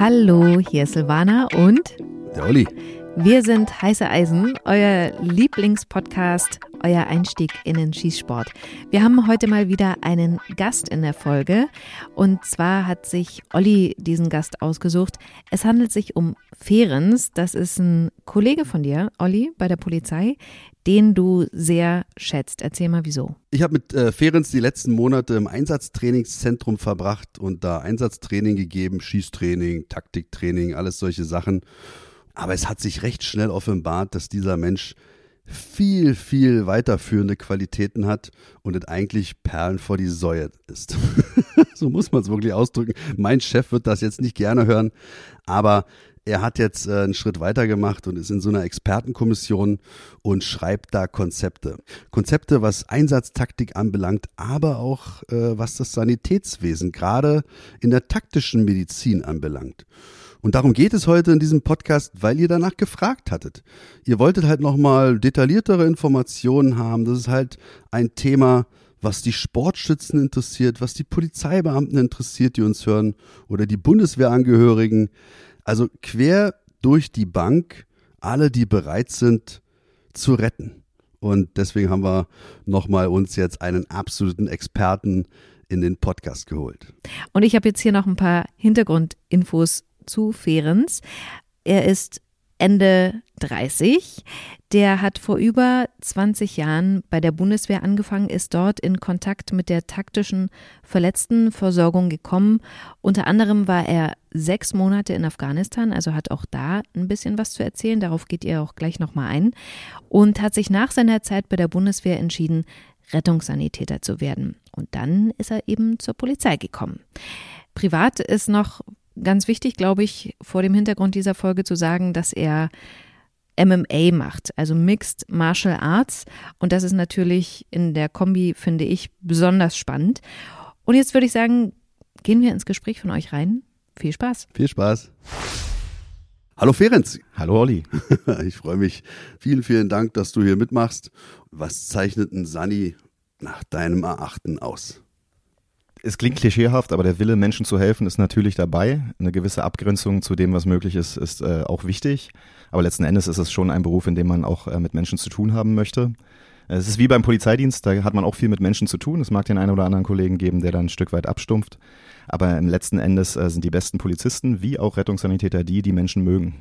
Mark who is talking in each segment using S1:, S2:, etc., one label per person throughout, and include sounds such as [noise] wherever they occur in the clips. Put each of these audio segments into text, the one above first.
S1: Hallo, hier ist Silvana und
S2: der Olli.
S1: Wir sind Heiße Eisen, euer Lieblingspodcast, euer Einstieg in den Schießsport. Wir haben heute mal wieder einen Gast in der Folge und zwar hat sich Olli diesen Gast ausgesucht. Es handelt sich um Ferenz, das ist ein Kollege von dir, Olli, bei der Polizei, den du sehr schätzt. Erzähl mal wieso.
S2: Ich habe mit äh, Ferenz die letzten Monate im Einsatztrainingszentrum verbracht und da Einsatztraining gegeben, Schießtraining, Taktiktraining, alles solche Sachen. Aber es hat sich recht schnell offenbart, dass dieser Mensch viel, viel weiterführende Qualitäten hat und es eigentlich Perlen vor die Säue ist. [laughs] so muss man es wirklich ausdrücken. Mein Chef wird das jetzt nicht gerne hören, aber er hat jetzt äh, einen Schritt weiter gemacht und ist in so einer Expertenkommission und schreibt da Konzepte. Konzepte, was Einsatztaktik anbelangt, aber auch äh, was das Sanitätswesen gerade in der taktischen Medizin anbelangt. Und darum geht es heute in diesem Podcast, weil ihr danach gefragt hattet. Ihr wolltet halt nochmal detailliertere Informationen haben. Das ist halt ein Thema, was die Sportschützen interessiert, was die Polizeibeamten interessiert, die uns hören, oder die Bundeswehrangehörigen. Also quer durch die Bank alle, die bereit sind zu retten. Und deswegen haben wir nochmal uns jetzt einen absoluten Experten in den Podcast geholt.
S1: Und ich habe jetzt hier noch ein paar Hintergrundinfos zu Ferenz. Er ist Ende 30. Der hat vor über 20 Jahren bei der Bundeswehr angefangen, ist dort in Kontakt mit der taktischen Verletztenversorgung gekommen. Unter anderem war er sechs Monate in Afghanistan, also hat auch da ein bisschen was zu erzählen. Darauf geht ihr auch gleich nochmal ein. Und hat sich nach seiner Zeit bei der Bundeswehr entschieden, Rettungssanitäter zu werden. Und dann ist er eben zur Polizei gekommen. Privat ist noch ganz wichtig, glaube ich, vor dem Hintergrund dieser Folge zu sagen, dass er MMA macht, also Mixed Martial Arts. Und das ist natürlich in der Kombi, finde ich, besonders spannend. Und jetzt würde ich sagen, gehen wir ins Gespräch von euch rein. Viel Spaß.
S2: Viel Spaß. Hallo Ferenc.
S3: Hallo Olli. [laughs]
S2: Ich freue mich. Vielen, vielen Dank, dass du hier mitmachst. Was zeichnet ein Sani nach deinem Erachten aus?
S3: Es klingt klischeehaft, aber der Wille, Menschen zu helfen, ist natürlich dabei. Eine gewisse Abgrenzung zu dem, was möglich ist, ist äh, auch wichtig. Aber letzten Endes ist es schon ein Beruf, in dem man auch äh, mit Menschen zu tun haben möchte. Es ist wie beim Polizeidienst, da hat man auch viel mit Menschen zu tun. Es mag den einen oder anderen Kollegen geben, der dann ein Stück weit abstumpft. Aber im letzten Endes äh, sind die besten Polizisten wie auch Rettungssanitäter die, die Menschen mögen.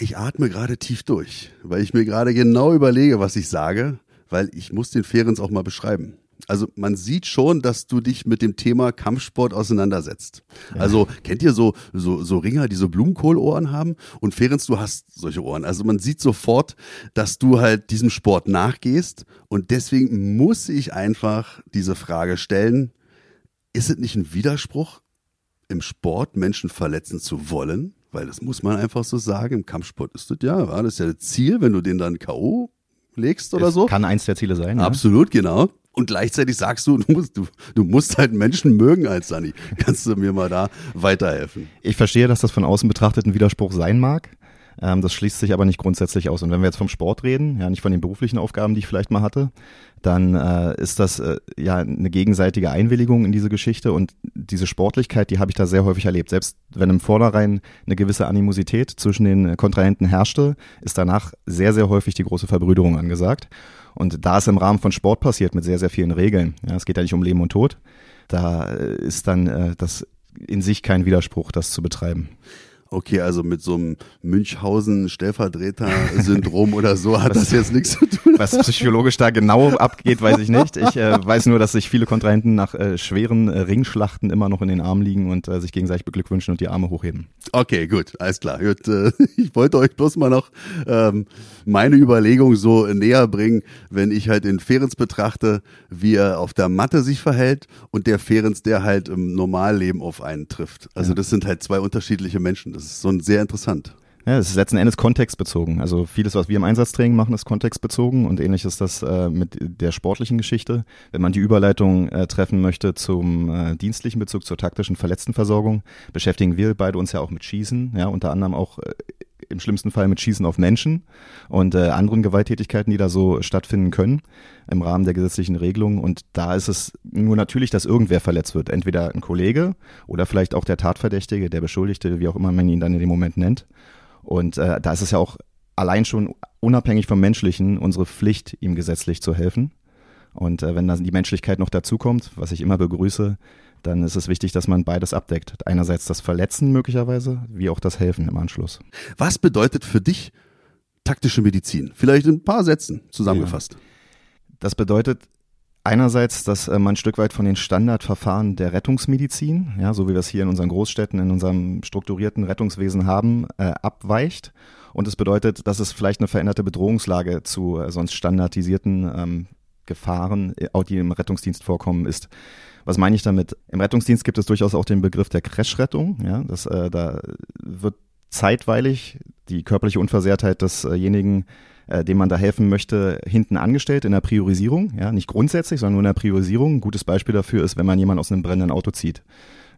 S2: Ich atme gerade tief durch, weil ich mir gerade genau überlege, was ich sage, weil ich muss den Ferenz auch mal beschreiben. Also man sieht schon, dass du dich mit dem Thema Kampfsport auseinandersetzt. Ja. Also kennt ihr so, so, so Ringer, die so Blumenkohlohren haben? Und Ferenc, du hast solche Ohren. Also man sieht sofort, dass du halt diesem Sport nachgehst. Und deswegen muss ich einfach diese Frage stellen. Ist es nicht ein Widerspruch, im Sport Menschen verletzen zu wollen? Weil das muss man einfach so sagen. Im Kampfsport ist das ja, das ist ja das Ziel, wenn du den dann K.O. legst oder
S3: es
S2: so.
S3: Kann eins der Ziele sein.
S2: Absolut, ja. genau. Und gleichzeitig sagst du, [laughs] du musst, du, du musst halt Menschen mögen als Sani. Kannst du mir mal da weiterhelfen?
S3: Ich verstehe, dass das von außen betrachtet ein Widerspruch sein mag. Ähm, das schließt sich aber nicht grundsätzlich aus. Und wenn wir jetzt vom Sport reden, ja, nicht von den beruflichen Aufgaben, die ich vielleicht mal hatte, dann äh, ist das äh, ja eine gegenseitige Einwilligung in diese Geschichte und diese Sportlichkeit, die habe ich da sehr häufig erlebt. Selbst wenn im Vornherein eine gewisse Animosität zwischen den Kontrahenten herrschte, ist danach sehr, sehr häufig die große Verbrüderung angesagt. Und da es im Rahmen von Sport passiert mit sehr, sehr vielen Regeln, ja, es geht ja nicht um Leben und Tod, da äh, ist dann äh, das in sich kein Widerspruch, das zu betreiben.
S2: Okay, also mit so einem Münchhausen-Stellvertreter-Syndrom oder so hat was, das jetzt nichts zu tun.
S3: Was psychologisch da genau abgeht, weiß ich nicht. Ich äh, weiß nur, dass sich viele Kontrahenten nach äh, schweren äh, Ringschlachten immer noch in den Armen liegen und äh, sich gegenseitig beglückwünschen und die Arme hochheben.
S2: Okay, gut, alles klar. Gut, äh, [laughs] ich wollte euch bloß mal noch ähm, meine Überlegung so näher bringen, wenn ich halt den Ferenz betrachte, wie er auf der Matte sich verhält und der Ferenz, der halt im Normalleben auf einen trifft. Also ja. das sind halt zwei unterschiedliche Menschen. Das ist so ein sehr interessant.
S3: Ja, es ist letzten Endes kontextbezogen. Also vieles, was wir im Einsatztraining machen, ist kontextbezogen und ähnlich ist das äh, mit der sportlichen Geschichte. Wenn man die Überleitung äh, treffen möchte zum äh, dienstlichen Bezug, zur taktischen Verletztenversorgung, beschäftigen wir beide uns ja auch mit Schießen, ja, unter anderem auch äh, im schlimmsten Fall mit Schießen auf Menschen und äh, anderen Gewalttätigkeiten, die da so stattfinden können im Rahmen der gesetzlichen Regelungen. Und da ist es nur natürlich, dass irgendwer verletzt wird. Entweder ein Kollege oder vielleicht auch der Tatverdächtige, der Beschuldigte, wie auch immer man ihn dann in dem Moment nennt. Und äh, da ist es ja auch allein schon unabhängig vom Menschlichen unsere Pflicht, ihm gesetzlich zu helfen. Und äh, wenn dann die Menschlichkeit noch dazukommt, was ich immer begrüße, dann ist es wichtig, dass man beides abdeckt. Einerseits das Verletzen möglicherweise, wie auch das Helfen im Anschluss.
S2: Was bedeutet für dich taktische Medizin? Vielleicht in ein paar Sätzen zusammengefasst. Ja.
S3: Das bedeutet einerseits, dass äh, man ein Stück weit von den Standardverfahren der Rettungsmedizin, ja, so wie wir es hier in unseren Großstädten, in unserem strukturierten Rettungswesen haben, äh, abweicht. Und es bedeutet, dass es vielleicht eine veränderte Bedrohungslage zu äh, sonst standardisierten ähm, Gefahren, äh, die im Rettungsdienst vorkommen, ist. Was meine ich damit? Im Rettungsdienst gibt es durchaus auch den Begriff der Crashrettung. Ja, das, äh, da wird zeitweilig die körperliche Unversehrtheit desjenigen, äh, dem man da helfen möchte, hinten angestellt in der Priorisierung. Ja, nicht grundsätzlich, sondern nur in der Priorisierung. Ein gutes Beispiel dafür ist, wenn man jemanden aus einem brennenden Auto zieht.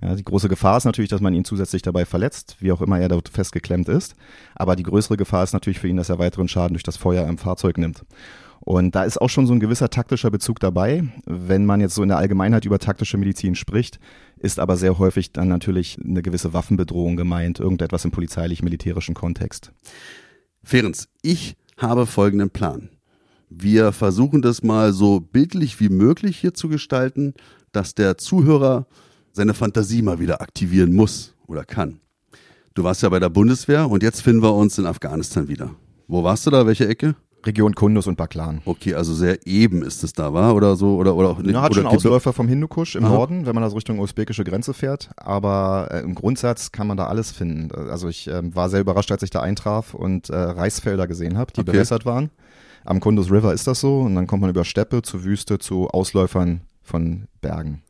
S3: Ja, die große Gefahr ist natürlich, dass man ihn zusätzlich dabei verletzt, wie auch immer er dort festgeklemmt ist. Aber die größere Gefahr ist natürlich für ihn, dass er weiteren Schaden durch das Feuer im Fahrzeug nimmt. Und da ist auch schon so ein gewisser taktischer Bezug dabei. Wenn man jetzt so in der Allgemeinheit über taktische Medizin spricht, ist aber sehr häufig dann natürlich eine gewisse Waffenbedrohung gemeint, irgendetwas im polizeilich-militärischen Kontext.
S2: Ferenc, ich habe folgenden Plan. Wir versuchen das mal so bildlich wie möglich hier zu gestalten, dass der Zuhörer seine Fantasie mal wieder aktivieren muss oder kann. Du warst ja bei der Bundeswehr und jetzt finden wir uns in Afghanistan wieder. Wo warst du da? Welche Ecke?
S3: Region Kundus und Baklan.
S2: Okay, also sehr eben ist es da, war oder so oder oder auch
S3: nicht. Ja, hat schon Ausläufer vom Hindukusch im Aha. Norden, wenn man da so Richtung usbekische Grenze fährt. Aber äh, im Grundsatz kann man da alles finden. Also ich äh, war sehr überrascht, als ich da eintraf und äh, Reisfelder gesehen habe, die okay. bewässert waren. Am Kundus River ist das so und dann kommt man über Steppe zu Wüste zu Ausläufern von Bergen.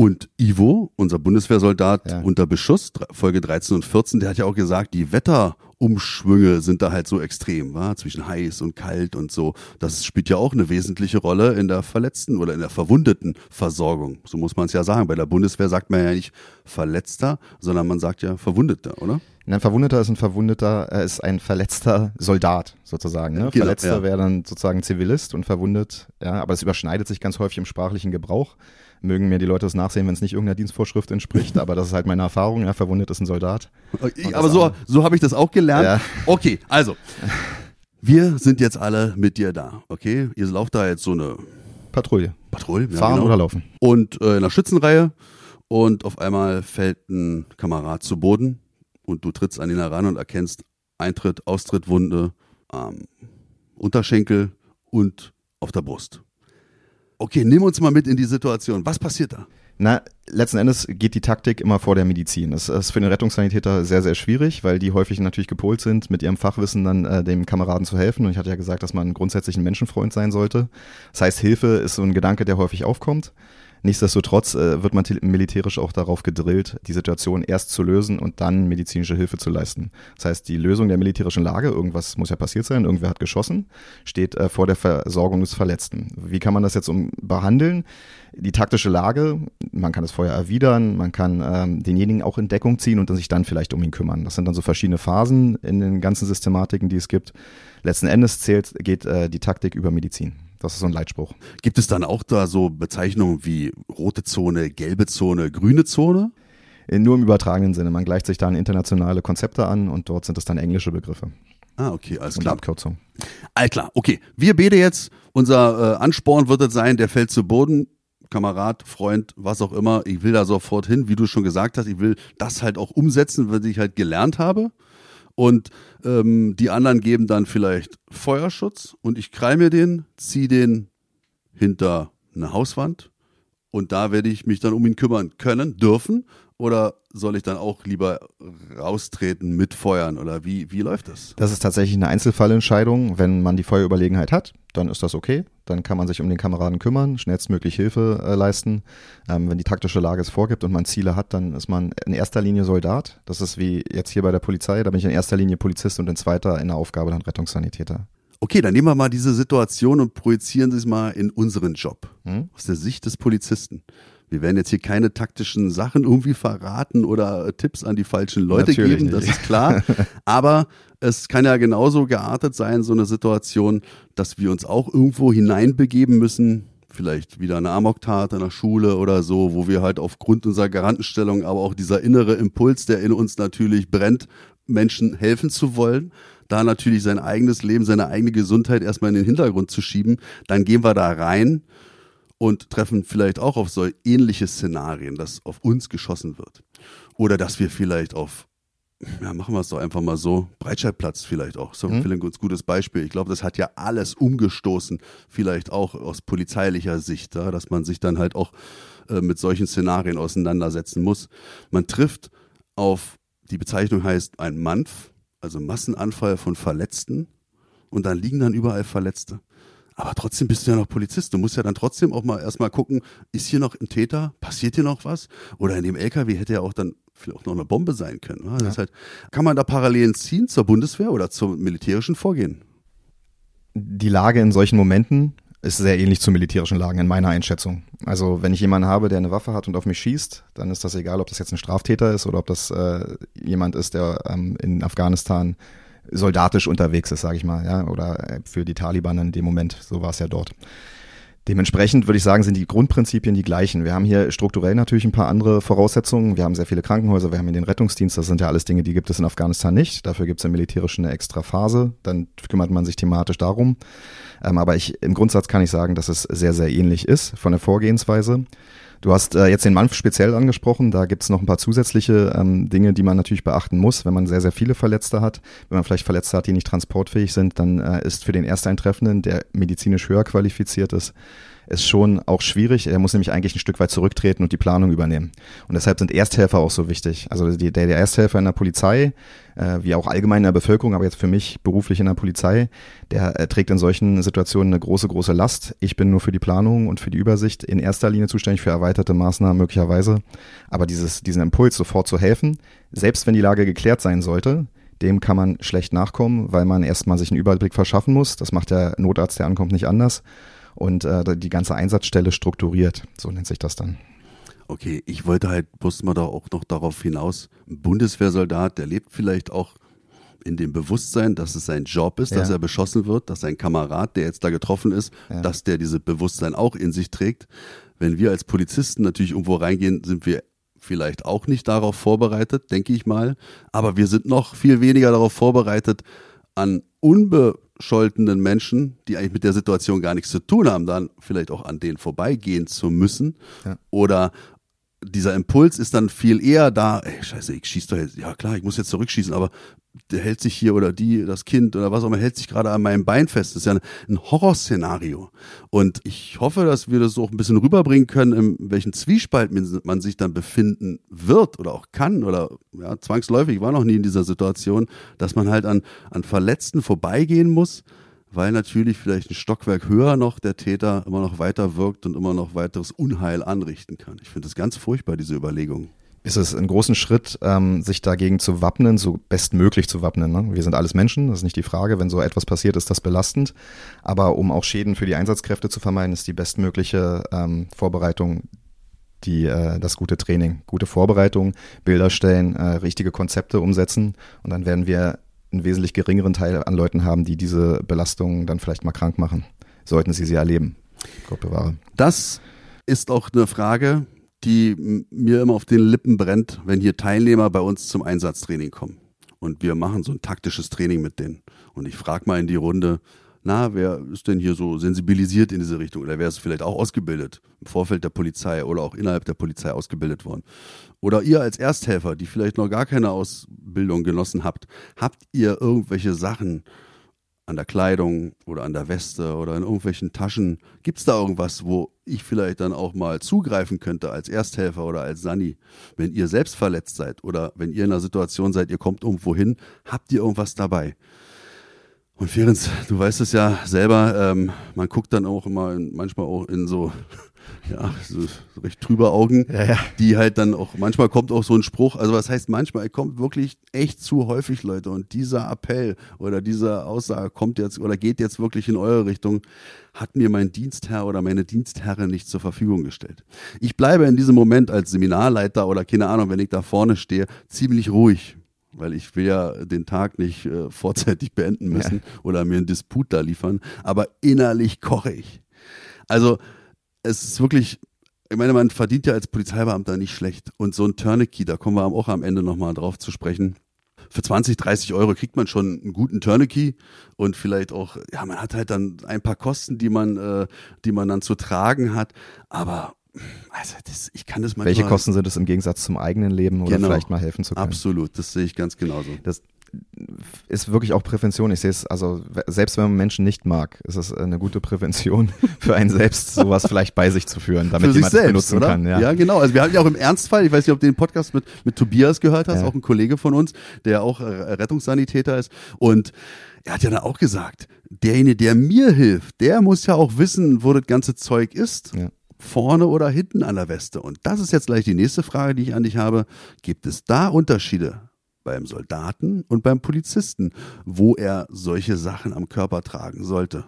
S2: Und Ivo, unser Bundeswehrsoldat ja. unter Beschuss, Folge 13 und 14, der hat ja auch gesagt, die Wetterumschwünge sind da halt so extrem, wa? zwischen heiß und kalt und so. Das spielt ja auch eine wesentliche Rolle in der Verletzten oder in der verwundeten Versorgung. So muss man es ja sagen. Bei der Bundeswehr sagt man ja nicht Verletzter, sondern man sagt ja Verwundeter, oder?
S3: Ein Verwundeter ist ein Verwundeter, er ist ein verletzter Soldat sozusagen. Ne? Genau, Verletzter ja. wäre dann sozusagen Zivilist und verwundet, ja, aber es überschneidet sich ganz häufig im sprachlichen Gebrauch mögen mir die Leute das nachsehen, wenn es nicht irgendeiner Dienstvorschrift entspricht, [laughs] aber das ist halt meine Erfahrung, ja, verwundet ist ein Soldat.
S2: aber so, so habe ich das auch gelernt. Ja. Okay, also, wir sind jetzt alle mit dir da, okay? Ihr lauft da jetzt so eine
S3: Patrouille.
S2: Patrouille,
S3: ja, Fahren genau. oder laufen.
S2: Und äh, in der Schützenreihe und auf einmal fällt ein Kamerad zu Boden und du trittst an ihn heran und erkennst Eintritt, Austritt, Wunde, ähm, Unterschenkel und auf der Brust. Okay, nimm uns mal mit in die Situation. Was passiert da?
S3: Na, letzten Endes geht die Taktik immer vor der Medizin. Das ist für den Rettungssanitäter sehr, sehr schwierig, weil die häufig natürlich gepolt sind, mit ihrem Fachwissen dann äh, dem Kameraden zu helfen. Und ich hatte ja gesagt, dass man grundsätzlich ein Menschenfreund sein sollte. Das heißt, Hilfe ist so ein Gedanke, der häufig aufkommt. Nichtsdestotrotz äh, wird man militärisch auch darauf gedrillt, die Situation erst zu lösen und dann medizinische Hilfe zu leisten. Das heißt, die Lösung der militärischen Lage, irgendwas muss ja passiert sein, irgendwer hat geschossen, steht äh, vor der Versorgung des Verletzten. Wie kann man das jetzt um behandeln? Die taktische Lage, man kann das Feuer erwidern, man kann ähm, denjenigen auch in Deckung ziehen und sich dann vielleicht um ihn kümmern. Das sind dann so verschiedene Phasen in den ganzen Systematiken, die es gibt. Letzten Endes zählt, geht äh, die Taktik über Medizin. Das ist so ein Leitspruch.
S2: Gibt es dann auch da so Bezeichnungen wie rote Zone, gelbe Zone, grüne Zone?
S3: Nur im übertragenen Sinne. Man gleicht sich dann internationale Konzepte an und dort sind es dann englische Begriffe.
S2: Ah, okay, alles
S3: und
S2: klar.
S3: Abkürzung.
S2: All klar, okay. Wir bete jetzt. Unser äh, Ansporn wird es sein, der fällt zu Boden. Kamerad, Freund, was auch immer. Ich will da sofort hin, wie du schon gesagt hast. Ich will das halt auch umsetzen, was ich halt gelernt habe und ähm, die anderen geben dann vielleicht Feuerschutz und ich krall mir den, ziehe den hinter eine Hauswand und da werde ich mich dann um ihn kümmern können, dürfen oder soll ich dann auch lieber raustreten, mitfeuern oder wie, wie läuft das?
S3: Das ist tatsächlich eine Einzelfallentscheidung. Wenn man die Feuerüberlegenheit hat, dann ist das okay. Dann kann man sich um den Kameraden kümmern, schnellstmöglich Hilfe äh, leisten. Ähm, wenn die taktische Lage es vorgibt und man Ziele hat, dann ist man in erster Linie Soldat. Das ist wie jetzt hier bei der Polizei. Da bin ich in erster Linie Polizist und in zweiter in der Aufgabe dann Rettungssanitäter.
S2: Okay, dann nehmen wir mal diese Situation und projizieren Sie es mal in unseren Job. Hm? Aus der Sicht des Polizisten. Wir werden jetzt hier keine taktischen Sachen irgendwie verraten oder Tipps an die falschen Leute
S3: Natürlich
S2: geben,
S3: nicht.
S2: das ist klar. [laughs] Aber es kann ja genauso geartet sein, so eine Situation, dass wir uns auch irgendwo hineinbegeben müssen. Vielleicht wieder eine Amoktat in der Schule oder so, wo wir halt aufgrund unserer Garantenstellung, aber auch dieser innere Impuls, der in uns natürlich brennt, Menschen helfen zu wollen, da natürlich sein eigenes Leben, seine eigene Gesundheit erstmal in den Hintergrund zu schieben, dann gehen wir da rein und treffen vielleicht auch auf so ähnliche Szenarien, dass auf uns geschossen wird. Oder dass wir vielleicht auf, ja, machen wir es doch einfach mal so, Breitscheidplatz vielleicht auch. So
S3: Mhm.
S2: ein gutes Beispiel. Ich glaube, das hat ja alles umgestoßen, vielleicht auch aus polizeilicher Sicht, ja, dass man sich dann halt auch äh, mit solchen Szenarien auseinandersetzen muss. Man trifft auf, die Bezeichnung heißt ein MANF, also Massenanfall von Verletzten und dann liegen dann überall Verletzte. Aber trotzdem bist du ja noch Polizist. Du musst ja dann trotzdem auch mal erstmal gucken, ist hier noch ein Täter? Passiert hier noch was? Oder in dem LKW hätte ja auch dann vielleicht auch noch eine Bombe sein können. wa? Das ist halt, kann man da Parallelen ziehen zur Bundeswehr oder zum militärischen Vorgehen?
S3: die Lage in solchen Momenten ist sehr ähnlich zu militärischen Lagen in meiner Einschätzung. Also wenn ich jemanden habe, der eine Waffe hat und auf mich schießt, dann ist das egal, ob das jetzt ein Straftäter ist oder ob das äh, jemand ist, der ähm, in Afghanistan soldatisch unterwegs ist, sage ich mal, ja, oder äh, für die Taliban in dem Moment. So war es ja dort. Dementsprechend würde ich sagen, sind die Grundprinzipien die gleichen. Wir haben hier strukturell natürlich ein paar andere Voraussetzungen. Wir haben sehr viele Krankenhäuser, wir haben hier den Rettungsdienst. Das sind ja alles Dinge, die gibt es in Afghanistan nicht. Dafür gibt es im Militärischen eine extra Phase. Dann kümmert man sich thematisch darum. Ähm, aber ich, im Grundsatz kann ich sagen, dass es sehr, sehr ähnlich ist von der Vorgehensweise. Du hast äh, jetzt den Manf speziell angesprochen. Da gibt es noch ein paar zusätzliche ähm, Dinge, die man natürlich beachten muss, wenn man sehr, sehr viele Verletzte hat. Wenn man vielleicht Verletzte hat, die nicht transportfähig sind, dann äh, ist für den Ersteintreffenden, der medizinisch höher qualifiziert ist, ist schon auch schwierig. Er muss nämlich eigentlich ein Stück weit zurücktreten und die Planung übernehmen. Und deshalb sind Ersthelfer auch so wichtig. Also die, der, der Ersthelfer in der Polizei, äh, wie auch allgemein in der Bevölkerung, aber jetzt für mich beruflich in der Polizei, der äh, trägt in solchen Situationen eine große, große Last. Ich bin nur für die Planung und für die Übersicht in erster Linie zuständig für erweiterte Maßnahmen möglicherweise. Aber dieses, diesen Impuls, sofort zu helfen, selbst wenn die Lage geklärt sein sollte, dem kann man schlecht nachkommen, weil man erstmal sich einen Überblick verschaffen muss. Das macht der Notarzt, der ankommt, nicht anders. Und äh, die ganze Einsatzstelle strukturiert, so nennt sich das dann.
S2: Okay, ich wollte halt bloß mal da auch noch darauf hinaus, ein Bundeswehrsoldat, der lebt vielleicht auch in dem Bewusstsein, dass es sein Job ist, dass
S3: Ja.
S2: er beschossen wird, dass sein Kamerad, der jetzt da getroffen ist,
S3: Ja.
S2: dass der dieses Bewusstsein auch in sich trägt. Wenn wir als Polizisten natürlich irgendwo reingehen, sind wir vielleicht auch nicht darauf vorbereitet, denke ich mal. Aber wir sind noch viel weniger darauf vorbereitet, an unbescholtenen Menschen, die eigentlich mit der Situation gar nichts zu tun haben, dann vielleicht auch an denen vorbeigehen zu müssen.
S3: Ja.
S2: Oder dieser Impuls ist dann viel eher da, ey, scheiße, ich schieß doch jetzt, ja klar, ich muss jetzt zurückschießen, aber der hält sich hier oder die, das Kind oder was auch immer, hält sich gerade an meinem Bein fest. Das ist ja ein, Horrorszenario. Und ich hoffe, dass wir das auch ein bisschen rüberbringen können, in welchen Zwiespalt man man sich dann befinden wird oder auch kann oder ja, zwangsläufig, ich war noch nie in dieser Situation, dass man halt an, an Verletzten vorbeigehen muss, weil natürlich vielleicht ein Stockwerk höher noch der Täter immer noch weiter wirkt und immer noch weiteres Unheil anrichten kann. Ich finde das ganz furchtbar, diese Überlegung.
S3: Ist es ein großen Schritt, ähm, sich dagegen zu wappnen, so bestmöglich zu wappnen. Ne? Wir sind alles Menschen, das ist nicht die Frage. Wenn so etwas passiert, ist das belastend. Aber um auch Schäden für die Einsatzkräfte zu vermeiden, ist die bestmögliche ähm, Vorbereitung die, äh, das gute Training. Gute Vorbereitung, Bilder stellen, äh, richtige Konzepte umsetzen und dann werden wir einen wesentlich geringeren Teil an Leuten haben, die diese Belastungen dann vielleicht mal krank machen, sollten sie sie erleben. Gott bewahre.
S2: Das ist auch eine Frage, die mir immer auf den Lippen brennt, wenn hier Teilnehmer bei uns zum Einsatztraining kommen. Und wir machen so ein taktisches Training mit denen. Und ich frage mal in die Runde, na, wer ist denn hier so sensibilisiert in diese Richtung? Oder wer ist vielleicht auch ausgebildet im Vorfeld der Polizei oder auch innerhalb der Polizei ausgebildet worden? Oder ihr als Ersthelfer, die vielleicht noch gar keine Ausbildung genossen habt, habt ihr irgendwelche Sachen, an der Kleidung oder an der Weste oder in irgendwelchen Taschen? Gibt es da irgendwas, wo ich vielleicht dann auch mal zugreifen könnte als Ersthelfer oder als Sani? Wenn ihr selbst verletzt seid oder wenn ihr in einer Situation seid, ihr kommt irgendwo hin, habt ihr irgendwas dabei? Und Ferenc, du weißt es ja selber, ähm, man guckt dann auch immer in, manchmal auch in so, ja, so, so recht trübe Augen,
S3: Ja, ja.
S2: die halt dann auch, manchmal kommt auch so ein Spruch, also was heißt manchmal, er kommt wirklich echt zu häufig, Leute. Und dieser Appell oder diese Aussage kommt jetzt oder geht jetzt wirklich in eure Richtung, hat mir mein Dienstherr oder meine Dienstherrin nicht zur Verfügung gestellt. Ich bleibe in diesem Moment als Seminarleiter oder keine Ahnung, wenn ich da vorne stehe, ziemlich ruhig. Weil ich will ja den Tag nicht äh, vorzeitig beenden müssen oder mir einen Disput da liefern, aber innerlich koche ich. Also es ist wirklich, ich meine, man verdient ja als Polizeibeamter nicht schlecht. Und so ein Tourniquet, da kommen wir auch am Ende nochmal drauf zu sprechen. Für 20, 30 Euro kriegt man schon einen guten Tourniquet und vielleicht auch, ja, man hat halt dann ein paar Kosten, die man, äh, die man dann zu tragen hat. Aber also das, ich kann das manchmal.
S3: Welche Kosten sind es im Gegensatz zum eigenen Leben oder
S2: Genau.
S3: vielleicht mal helfen zu können?
S2: Absolut, das sehe ich ganz genauso.
S3: Das ist wirklich auch Prävention. Ich sehe es, also selbst wenn man Menschen nicht mag, ist es eine gute Prävention [laughs] für einen selbst, sowas vielleicht bei sich zu führen, damit jemand es
S2: selbst,
S3: benutzen
S2: oder?
S3: kann. Ja.
S2: ja, genau. Also wir hatten ja auch im Ernstfall, ich weiß nicht, ob du den Podcast mit, mit Tobias gehört hast,
S3: Ja.
S2: auch ein Kollege von uns, der auch äh, Rettungssanitäter ist. Und er hat ja dann auch gesagt, derjenige, der mir hilft, der muss ja auch wissen, wo das ganze Zeug ist.
S3: Ja.
S2: Vorne oder hinten an der Weste. Und das ist jetzt gleich die nächste Frage, die ich an dich habe. Gibt es da Unterschiede beim Soldaten und beim Polizisten, wo er solche Sachen am Körper tragen sollte?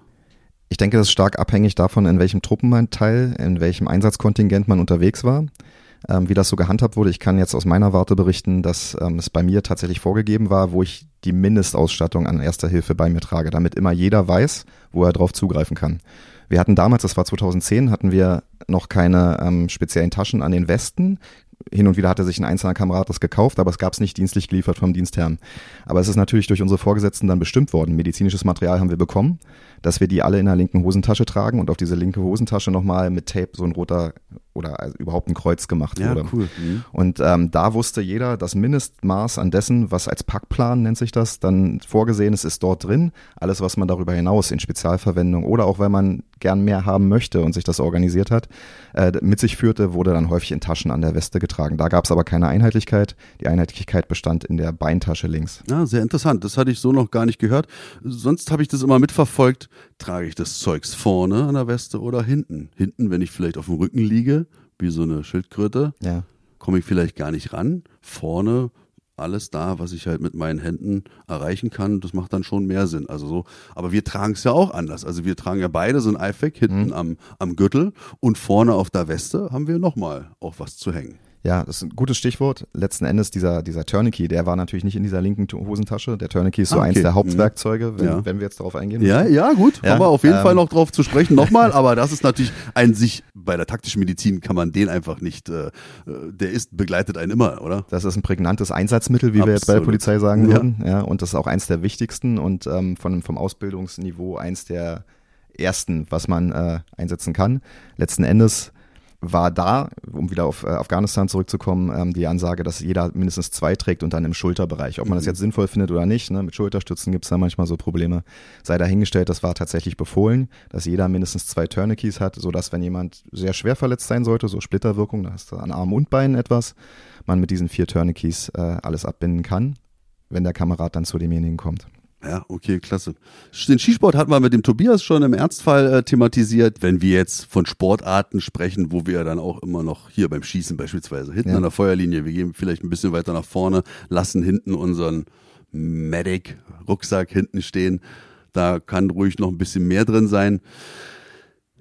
S3: Ich denke, das ist stark abhängig davon, in welchem Truppenteil, in welchem Einsatzkontingent man unterwegs war, ähm, wie das so gehandhabt wurde. Ich kann jetzt aus meiner Warte berichten, dass ähm, es bei mir tatsächlich vorgegeben war, wo ich die Mindestausstattung an Erster Hilfe bei mir trage, damit immer jeder weiß, wo er drauf zugreifen kann. Wir hatten damals, das war 2010, hatten wir noch keine ähm, speziellen Taschen an den Westen. Hin und wieder hatte sich ein einzelner Kamerad das gekauft, aber es gab es nicht dienstlich geliefert vom Dienstherrn. Aber es ist natürlich durch unsere Vorgesetzten dann bestimmt worden. Medizinisches Material haben wir bekommen, dass wir die alle in der linken Hosentasche tragen und auf diese linke Hosentasche nochmal mit Tape so ein roter oder also überhaupt ein Kreuz gemacht wurde.
S2: cool. Mhm.
S3: Und ähm, da wusste jeder, das Mindestmaß an dessen, was als Packplan nennt sich das, dann vorgesehen ist, ist dort drin. Alles, was man darüber hinaus in Spezialverwendung oder auch wenn man gern mehr haben möchte und sich das organisiert hat, äh, mit sich führte, wurde dann häufig in Taschen an der Weste getragen. Da gab es aber keine Einheitlichkeit. Die Einheitlichkeit bestand in der Beintasche links.
S2: Ja, sehr interessant. Das hatte ich so noch gar nicht gehört. Sonst habe ich das immer mitverfolgt. Trage ich das Zeugs vorne an der Weste oder hinten? Hinten, wenn ich vielleicht auf dem Rücken liege, wie so eine Schildkröte,
S3: Ja.
S2: komme ich vielleicht gar nicht ran. Vorne alles da, was ich halt mit meinen Händen erreichen kann, das macht dann schon mehr Sinn. Also so, aber wir tragen es ja auch anders. Also wir tragen ja beide so ein IFAC hinten am, am Gürtel und vorne auf der Weste haben wir nochmal auch was zu hängen.
S3: Ja, das ist ein gutes Stichwort. Letzten Endes dieser, dieser Tourniquet, der war natürlich nicht in dieser linken Hosentasche. Der Tourniquet ist so
S2: Ah,
S3: eins
S2: okay.
S3: der Hauptwerkzeuge, wenn,
S2: Ja.
S3: wenn wir jetzt darauf eingehen.
S2: Ja, ja, gut.
S3: Ja,
S2: Kommen wir auf jeden
S3: ähm,
S2: Fall noch drauf zu sprechen. Nochmal, [laughs] aber das ist natürlich ein sich, bei der taktischen Medizin kann man den einfach nicht, äh, äh, der ist, begleitet einen immer, oder?
S3: Das ist ein prägnantes Einsatzmittel, wie wir jetzt bei der
S2: Absolut.
S3: Polizei sagen
S2: Ja.
S3: würden. Ja, und das ist auch eins der wichtigsten und ähm, von, vom Ausbildungsniveau eins der ersten, was man äh, einsetzen kann. Letzten Endes war da, um wieder auf äh, Afghanistan zurückzukommen, ähm, die Ansage, dass jeder mindestens zwei trägt und dann im Schulterbereich. Ob man das jetzt sinnvoll findet oder nicht, ne, mit Schulterstützen gibt es da manchmal so Probleme, sei dahingestellt, das war tatsächlich befohlen, dass jeder mindestens zwei Tourniquets hat, sodass wenn jemand sehr schwer verletzt sein sollte, so Splitterwirkung, da hast du an Arm und Beinen etwas, man mit diesen vier Tourniquets äh, alles abbinden kann, wenn der Kamerad dann zu demjenigen kommt.
S2: Ja, okay, klasse. Den Skisport hatten wir mit dem Tobias schon im Ernstfall äh, thematisiert. Wenn wir jetzt von Sportarten sprechen, wo wir dann auch immer noch hier beim Schießen beispielsweise, hinten
S3: Ja.
S2: an der Feuerlinie, wir gehen vielleicht ein bisschen weiter nach vorne, lassen hinten unseren Medic-Rucksack hinten stehen. Da kann ruhig noch ein bisschen mehr drin sein.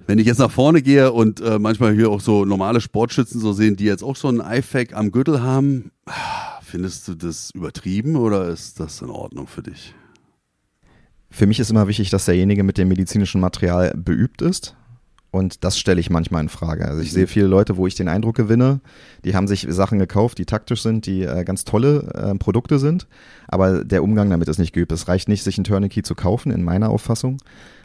S2: Wenn ich jetzt nach vorne gehe und äh, manchmal hier auch so normale Sportschützen so sehen, die jetzt auch so einen IFAC am Gürtel haben, findest du das übertrieben oder ist das in Ordnung für dich?
S3: Für mich ist immer wichtig, dass derjenige mit dem medizinischen Material beübt ist. Und das stelle ich manchmal in Frage. Also ich sehe viele Leute, wo ich den Eindruck gewinne, die haben sich Sachen gekauft, die taktisch sind, die äh, ganz tolle äh, Produkte sind, aber der Umgang damit ist nicht geübt. Es reicht nicht, sich ein Tourniquet zu kaufen, in meiner Auffassung,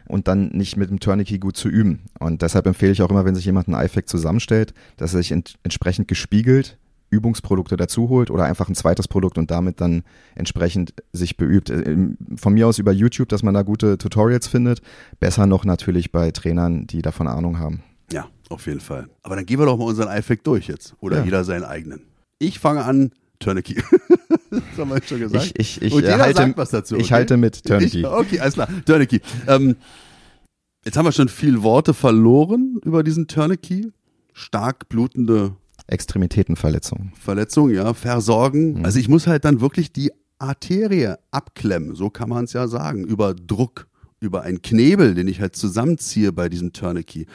S3: und dann nicht mit dem Tourniquet gut zu üben. Und deshalb empfehle ich auch immer, wenn sich jemand ein iFact zusammenstellt, dass er sich ent entsprechend gespiegelt Übungsprodukte dazu holt oder einfach ein zweites Produkt und damit dann entsprechend sich beübt. Äh, Von mir aus über YouTube, dass man da gute Tutorials findet. Besser noch natürlich bei Trainern, die davon Ahnung haben.
S2: Ja, auf jeden Fall. Aber dann gehen wir doch mal unseren iFact durch jetzt. Oder
S3: Ja.
S2: jeder seinen eigenen. Ich fange an Tourniquet. [laughs] das haben wir schon gesagt.
S3: Ich, ich, ich,
S2: Und jeder
S3: halte,
S2: sagt was dazu.
S3: ich
S2: okay?
S3: halte mit.
S2: Ich, [laughs] okay, alles klar. Tourniquet. Ähm, jetzt haben wir schon viel Worte verloren über diesen Tourniquet. Stark blutende
S3: Extremitätenverletzung.
S2: Verletzung, ja, versorgen.
S3: Mhm.
S2: Also ich muss halt dann wirklich die Arterie abklemmen, so kann man es ja sagen, über Druck, über einen Knebel, den ich halt zusammenziehe bei diesem Tourniquet.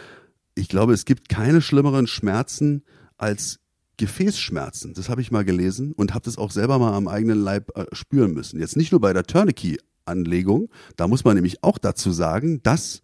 S2: Ich glaube, es gibt keine schlimmeren Schmerzen als Gefäßschmerzen. Das habe ich mal gelesen und habe das auch selber mal am eigenen Leib äh, spüren müssen. Jetzt nicht nur bei der Tourniquet-Anlegung, da muss man nämlich auch dazu sagen, dass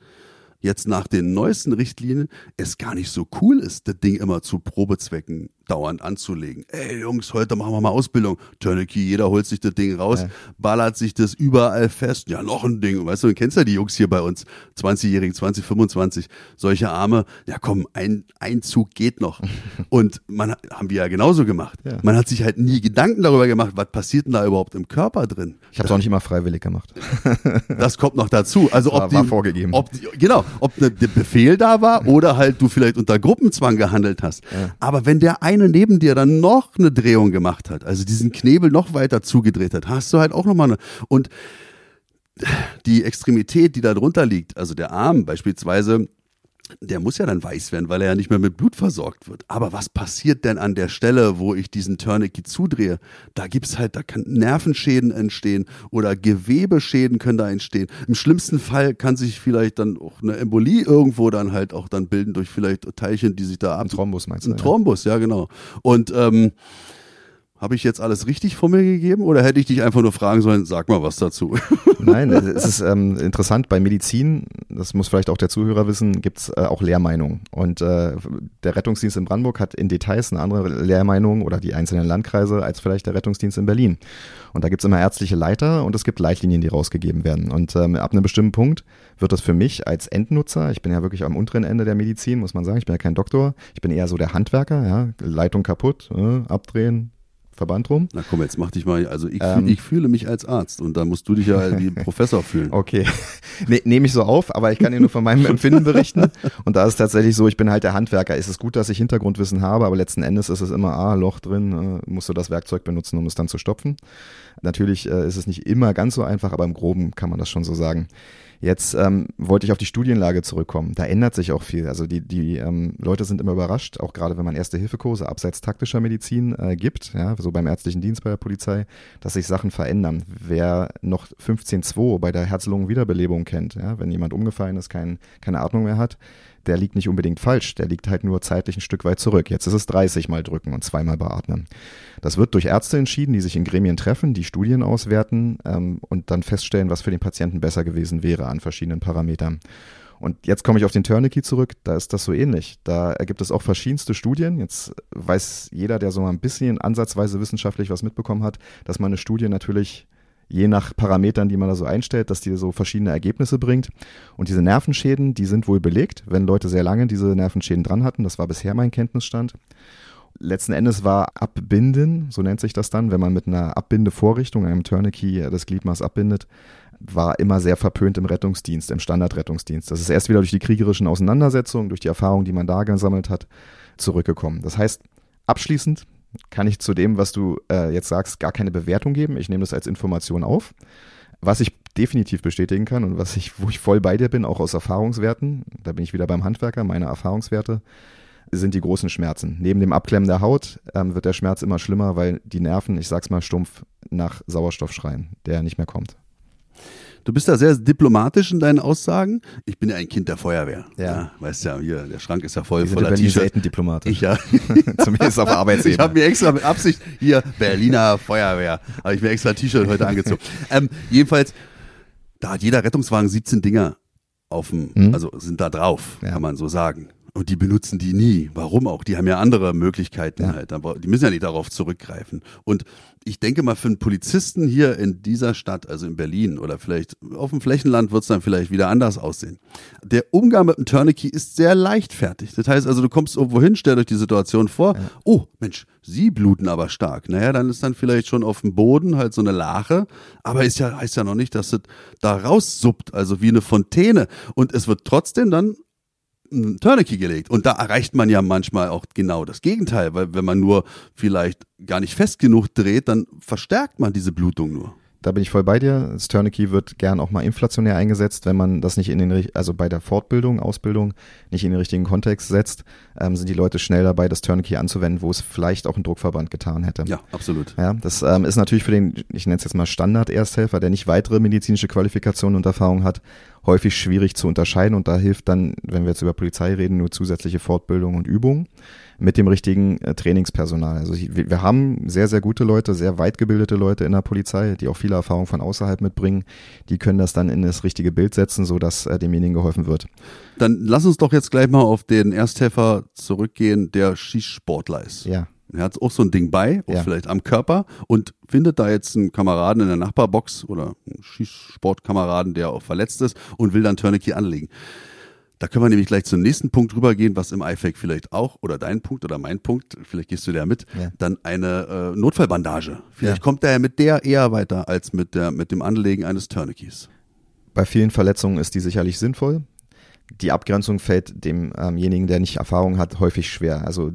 S2: jetzt nach den neuesten Richtlinien es gar nicht so cool ist, das Ding immer zu Probezwecken dauernd anzulegen. Ey Jungs, heute machen wir mal Ausbildung. Tourniquet, jeder holt sich das Ding raus,
S3: Ja.
S2: ballert sich das überall fest. Ja, noch ein Ding. Weißt du, du kennst ja die Jungs hier bei uns, 20-Jährigen, 20, 25, solche Arme. Ja komm, ein, ein Zug geht noch. [laughs] Und man haben wir ja genauso gemacht.
S3: Ja.
S2: Man hat sich halt nie Gedanken darüber gemacht, was passiert denn da überhaupt im Körper drin.
S3: Ich habe es auch nicht immer freiwillig gemacht.
S2: Das kommt noch dazu. Also ob
S3: War-
S2: die,
S3: war vorgegeben.
S2: Ob die, genau, ob ne, der Befehl da war oder halt du vielleicht unter Gruppenzwang gehandelt hast. Aber wenn der eine neben dir dann noch eine Drehung gemacht hat, also diesen Knebel noch weiter zugedreht hat, hast du halt auch nochmal eine. Und die Extremität, die da drunter liegt, also der Arm beispielsweise, der muss ja dann weiß werden, weil er ja nicht mehr mit Blut versorgt wird. Aber was passiert denn an der Stelle, wo ich diesen Tourniquet zudrehe? Da gibt's halt, da kann Nervenschäden entstehen oder Gewebeschäden können da entstehen. Im schlimmsten Fall kann sich vielleicht dann auch eine Embolie irgendwo dann halt auch dann bilden durch vielleicht Teilchen, die sich da ab.
S3: Ein Thrombus meinst du?
S2: Ein Thrombus, ja genau. Und ähm, habe ich jetzt alles richtig von mir gegeben oder hätte ich dich einfach nur fragen sollen, sag mal was dazu? [laughs]
S3: Nein, es ist ähm, interessant, bei Medizin, das muss vielleicht auch der Zuhörer wissen, gibt's äh, auch Lehrmeinungen. Und äh, der Rettungsdienst in Brandenburg hat in Details eine andere Lehrmeinung oder die einzelnen Landkreise als vielleicht der Rettungsdienst in Berlin. Und da gibt's immer ärztliche Leiter und es gibt Leitlinien, die rausgegeben werden. Und ähm, ab einem bestimmten Punkt wird das für mich als Endnutzer, ich bin ja wirklich am unteren Ende der Medizin, muss man sagen, ich bin ja kein Doktor, ich bin eher so der Handwerker, ja, Leitung kaputt, äh, abdrehen, Verband rum.
S2: Na komm, jetzt mach dich mal, also ich,
S3: Ähm.
S2: ich fühle mich als Arzt und da musst du dich ja [laughs] wie Professor fühlen.
S3: Okay, [laughs] ne, nehme ich so auf, aber ich kann dir nur von meinem Empfinden berichten. Und da ist tatsächlich so, ich bin halt der Handwerker. Es ist gut, dass ich Hintergrundwissen habe, aber letzten Endes ist es immer, ah, Loch drin, äh, musst du das Werkzeug benutzen, um es dann zu stopfen. Natürlich äh, ist es nicht immer ganz so einfach, aber im Groben kann man das schon so sagen. Jetzt ähm, wollte ich auf die Studienlage zurückkommen. Da ändert sich auch viel. Also die, die ähm, Leute sind immer überrascht, auch gerade wenn man Erste-Hilfe-Kurse abseits taktischer Medizin äh, gibt, ja, so beim ärztlichen Dienst bei der Polizei, dass sich Sachen verändern. Wer noch 15.2 bei der Herz-Lungen-Wiederbelebung kennt, ja, wenn jemand umgefallen ist, kein, keine Atmung mehr hat, der liegt nicht unbedingt falsch, der liegt halt nur zeitlich ein Stück weit zurück. Jetzt ist es 30 mal drücken und zweimal beatmen. Das wird durch Ärzte entschieden, die sich in Gremien treffen, die Studien auswerten ähm, und dann feststellen, was für den Patienten besser gewesen wäre an verschiedenen Parametern. Und jetzt komme ich auf den Tourniquet zurück, da ist das so ähnlich. Da gibt es auch verschiedenste Studien. Jetzt weiß jeder, der so mal ein bisschen ansatzweise wissenschaftlich was mitbekommen hat, dass man eine Studie natürlich je nach Parametern, die man da so einstellt, dass die so verschiedene Ergebnisse bringt. Und diese Nervenschäden, die sind wohl belegt, wenn Leute sehr lange diese Nervenschäden dran hatten. Das war bisher mein Kenntnisstand. Letzten Endes war Abbinden, so nennt sich das dann, wenn man mit einer Abbindevorrichtung, einem Tourniquet, das Gliedmaß abbindet, war immer sehr verpönt im Rettungsdienst, im Standardrettungsdienst. Das ist erst wieder durch die kriegerischen Auseinandersetzungen, durch die Erfahrung, die man da gesammelt hat, zurückgekommen. Das heißt, abschließend kann ich zu dem, was du äh, jetzt sagst, gar keine Bewertung geben. Ich nehme das als Information auf. Was ich definitiv bestätigen kann und was ich, wo ich voll bei dir bin, auch aus Erfahrungswerten, da bin ich wieder beim Handwerker, meine Erfahrungswerte, sind die großen Schmerzen. Neben dem Abklemmen der Haut ähm, wird der Schmerz immer schlimmer, weil die Nerven, ich sag's mal stumpf, nach Sauerstoff schreien, der nicht mehr kommt.
S2: Du bist da sehr diplomatisch in deinen Aussagen. Ich bin ja ein Kind der Feuerwehr.
S3: Ja.
S2: weißt ja, hier, der Schrank ist ja voll
S3: Die
S2: voller T-Shirts.
S3: selten diplomatisch.
S2: Ich ja. [laughs]
S3: Zumindest auf
S2: Ich
S3: Arbeitsebene.
S2: habe mir extra mit Absicht hier Berliner Feuerwehr, habe ich mir extra T-Shirt heute angezogen. [laughs] ähm, jedenfalls, da hat jeder Rettungswagen 17 Dinger auf dem,
S3: Mhm.
S2: also sind da drauf,
S3: Ja.
S2: kann man so sagen. Und die benutzen die nie. Warum auch? Die haben ja andere Möglichkeiten
S3: Ja.
S2: halt. Die müssen ja nicht darauf zurückgreifen. Und ich denke mal, für einen Polizisten hier in dieser Stadt, also in Berlin oder vielleicht auf dem Flächenland wird es dann vielleicht wieder anders aussehen. Der Umgang mit dem Tourniquet ist sehr leichtfertig. Das heißt also, du kommst irgendwo hin, stell euch die Situation vor. Oh, Mensch, sie bluten aber stark. Naja, dann ist dann vielleicht schon auf dem Boden halt so eine Lache. Aber ist ja, heißt ja noch nicht, dass es da raussuppt, also wie eine Fontäne. Und es wird trotzdem dann ein Tourniquet gelegt. Und da erreicht man ja manchmal auch genau das Gegenteil, weil wenn man nur vielleicht gar nicht fest genug dreht, dann verstärkt man diese Blutung nur.
S3: Da bin ich voll bei dir. Das Tourniquet wird gern auch mal inflationär eingesetzt, wenn man das nicht in den, also bei der Fortbildung, Ausbildung nicht in den richtigen Kontext setzt, ähm, sind die Leute schnell dabei, das Tourniquet anzuwenden, wo es vielleicht auch ein Druckverband getan hätte.
S2: Ja, absolut.
S3: Ja, das ähm, ist natürlich für den, ich nenne es jetzt mal Standard-Ersthelfer, der nicht weitere medizinische Qualifikationen und Erfahrung hat, häufig schwierig zu unterscheiden und da hilft dann, wenn wir jetzt über Polizei reden, nur zusätzliche Fortbildung und Übung mit dem richtigen äh, Trainingspersonal. Also ich, wir haben sehr, sehr gute Leute, sehr weit gebildete Leute in der Polizei, die auch viele Erfahrungen von außerhalb mitbringen. Die können das dann in das richtige Bild setzen, so dass äh, demjenigen geholfen wird.
S2: Dann lass uns doch jetzt gleich mal auf den Ersthelfer zurückgehen, der Schießsportler ist.
S3: Ja.
S2: Er hat auch so ein Ding bei, auch
S3: Ja.
S2: vielleicht am Körper und findet da jetzt einen Kameraden in der Nachbarbox oder einen Schießsportkameraden, der auch verletzt ist und will dann Tourniquet anlegen. Da können wir nämlich gleich zum nächsten Punkt rübergehen, was im IFAC vielleicht auch, oder dein Punkt oder mein Punkt, vielleicht gehst du da mit,
S3: Ja.
S2: dann eine äh, Notfallbandage. Vielleicht
S3: Ja.
S2: kommt er mit der eher weiter als mit, der, mit dem Anlegen eines Tourniquets.
S3: Bei vielen Verletzungen ist die sicherlich sinnvoll. Die Abgrenzung fällt demjenigen, der nicht Erfahrung hat, häufig schwer. Also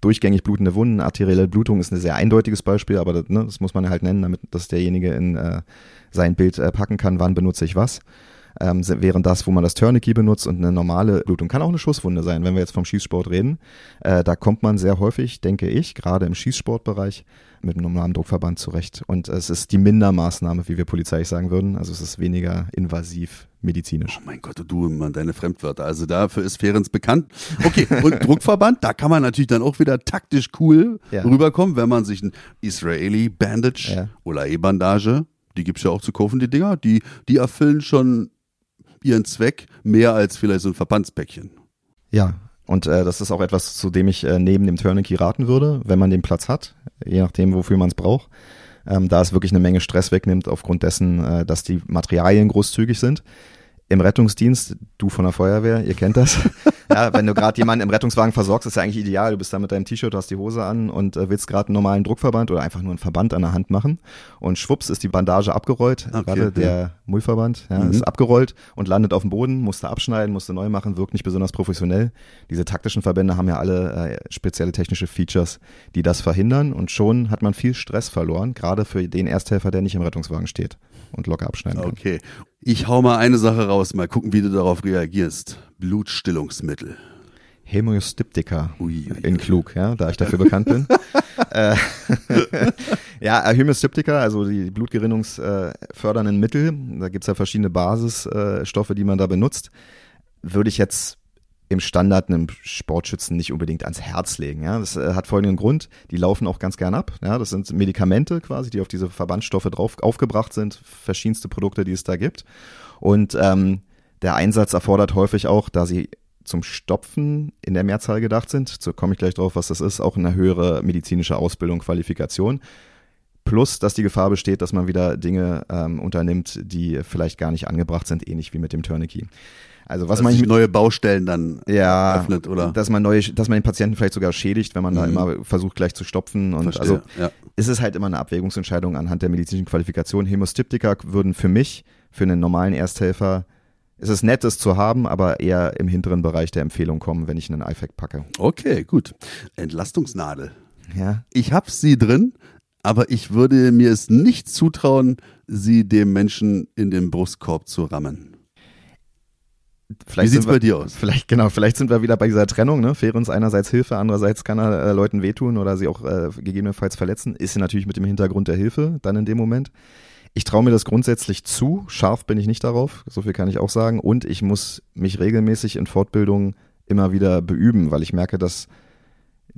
S3: durchgängig blutende Wunden, arterielle Blutung ist ein sehr eindeutiges Beispiel, aber das, ne, das muss man halt nennen, damit das derjenige in äh, sein Bild äh, packen kann, wann benutze ich was. Ähm, während das, wo man das Tourniquet benutzt und eine normale Blutung, kann auch eine Schusswunde sein, wenn wir jetzt vom Schießsport reden. Äh, da kommt man sehr häufig, denke ich, gerade im Schießsportbereich mit einem normalen Druckverband zurecht. Und es ist die Mindermaßnahme, wie wir polizeilich sagen würden. Also es ist weniger invasiv medizinisch.
S2: Oh mein Gott, du immer deine Fremdwörter. Also dafür ist Ferenc bekannt. Okay, und [laughs] Druckverband, da kann man natürlich dann auch wieder taktisch cool
S3: Ja.
S2: rüberkommen, wenn man sich ein Israeli Bandage
S3: Ja.
S2: oder E-Bandage, die gibt's ja auch zu kaufen, die Dinger, die, die erfüllen schon ihren Zweck mehr als vielleicht so ein Verbandsbäckchen.
S3: Ja, und äh, das ist auch etwas, zu dem ich äh, neben dem Tourniquet raten würde, wenn man den Platz hat, je nachdem, wofür man es braucht, ähm, da es wirklich eine Menge Stress wegnimmt, aufgrund dessen, äh, dass die Materialien großzügig sind. Im Rettungsdienst, du von der Feuerwehr, ihr kennt das. [laughs] ja, wenn du gerade jemanden im Rettungswagen versorgst, ist ja eigentlich ideal. Du bist da mit deinem T-Shirt, hast die Hose an und äh, willst gerade einen normalen Druckverband oder einfach nur einen Verband an der Hand machen. Und schwupps ist die Bandage abgerollt.
S2: Okay,
S3: gerade
S2: ja.
S3: der Mullverband ja,
S2: Mhm.
S3: ist abgerollt und landet auf dem Boden, musste abschneiden, musste neu machen, wirkt nicht besonders professionell. Diese taktischen Verbände haben ja alle äh, spezielle technische Features, die das verhindern und schon hat man viel Stress verloren, gerade für den Ersthelfer, der nicht im Rettungswagen steht und locker abschneiden kann.
S2: Okay. Ich hau mal eine Sache raus, mal gucken, wie du darauf reagierst. Blutstillungsmittel.
S3: Hämostiptika
S2: Ui, ui,
S3: in Klug, ja, da ich dafür bekannt bin. [laughs] äh, [laughs] ja, äh, Hämostiptika, also die blutgerinnungsfördernden Mittel, da gibt's ja verschiedene Basisstoffe, die man da benutzt, würde ich jetzt im Standard einem Sportschützen nicht unbedingt ans Herz legen. Ja, das äh, hat folgenden Grund: Die laufen auch ganz gern ab. Ja, das sind Medikamente quasi, die auf diese Verbandstoffe drauf aufgebracht sind, verschiedenste Produkte, die es da gibt. Und ähm, der Einsatz erfordert häufig auch, da sie zum Stopfen in der Mehrzahl gedacht sind, so komme ich gleich drauf, was das ist, auch eine höhere medizinische Ausbildung, Qualifikation. Plus, dass die Gefahr besteht, dass man wieder Dinge ähm, unternimmt, die vielleicht gar nicht angebracht sind, ähnlich wie mit dem Tourniquet. Also was
S2: Dass
S3: man
S2: sich neue Baustellen dann
S3: ja,
S2: öffnet, oder?
S3: dass man neue, dass man den Patienten vielleicht sogar schädigt, wenn man da
S2: Mhm.
S3: immer versucht gleich zu stopfen und
S2: Verstehe,
S3: also
S2: ja.
S3: ist es halt immer eine Abwägungsentscheidung anhand der medizinischen Qualifikation. Hämostiptika würden für mich, für einen normalen Ersthelfer, es ist nett, es zu haben, aber eher im hinteren Bereich der Empfehlung kommen, wenn ich einen IFAC packe.
S2: Okay, gut. Entlastungsnadel.
S3: Ja,
S2: Ich habe sie drin, aber ich würde mir es nicht zutrauen, sie dem Menschen in den Brustkorb zu rammen.
S3: Vielleicht
S2: Wie sieht's
S3: sind wir,
S2: bei dir aus?
S3: Vielleicht, genau, vielleicht sind wir wieder bei dieser Trennung, ne? Ferenc einerseits Hilfe, andererseits kann er äh, Leuten wehtun oder sie auch äh, gegebenenfalls verletzen. Ist sie natürlich mit dem Hintergrund der Hilfe dann in dem Moment. Ich traue mir das grundsätzlich zu. Scharf bin ich nicht darauf, so viel kann ich auch sagen. Und ich muss mich regelmäßig in Fortbildungen immer wieder beüben, weil ich merke, dass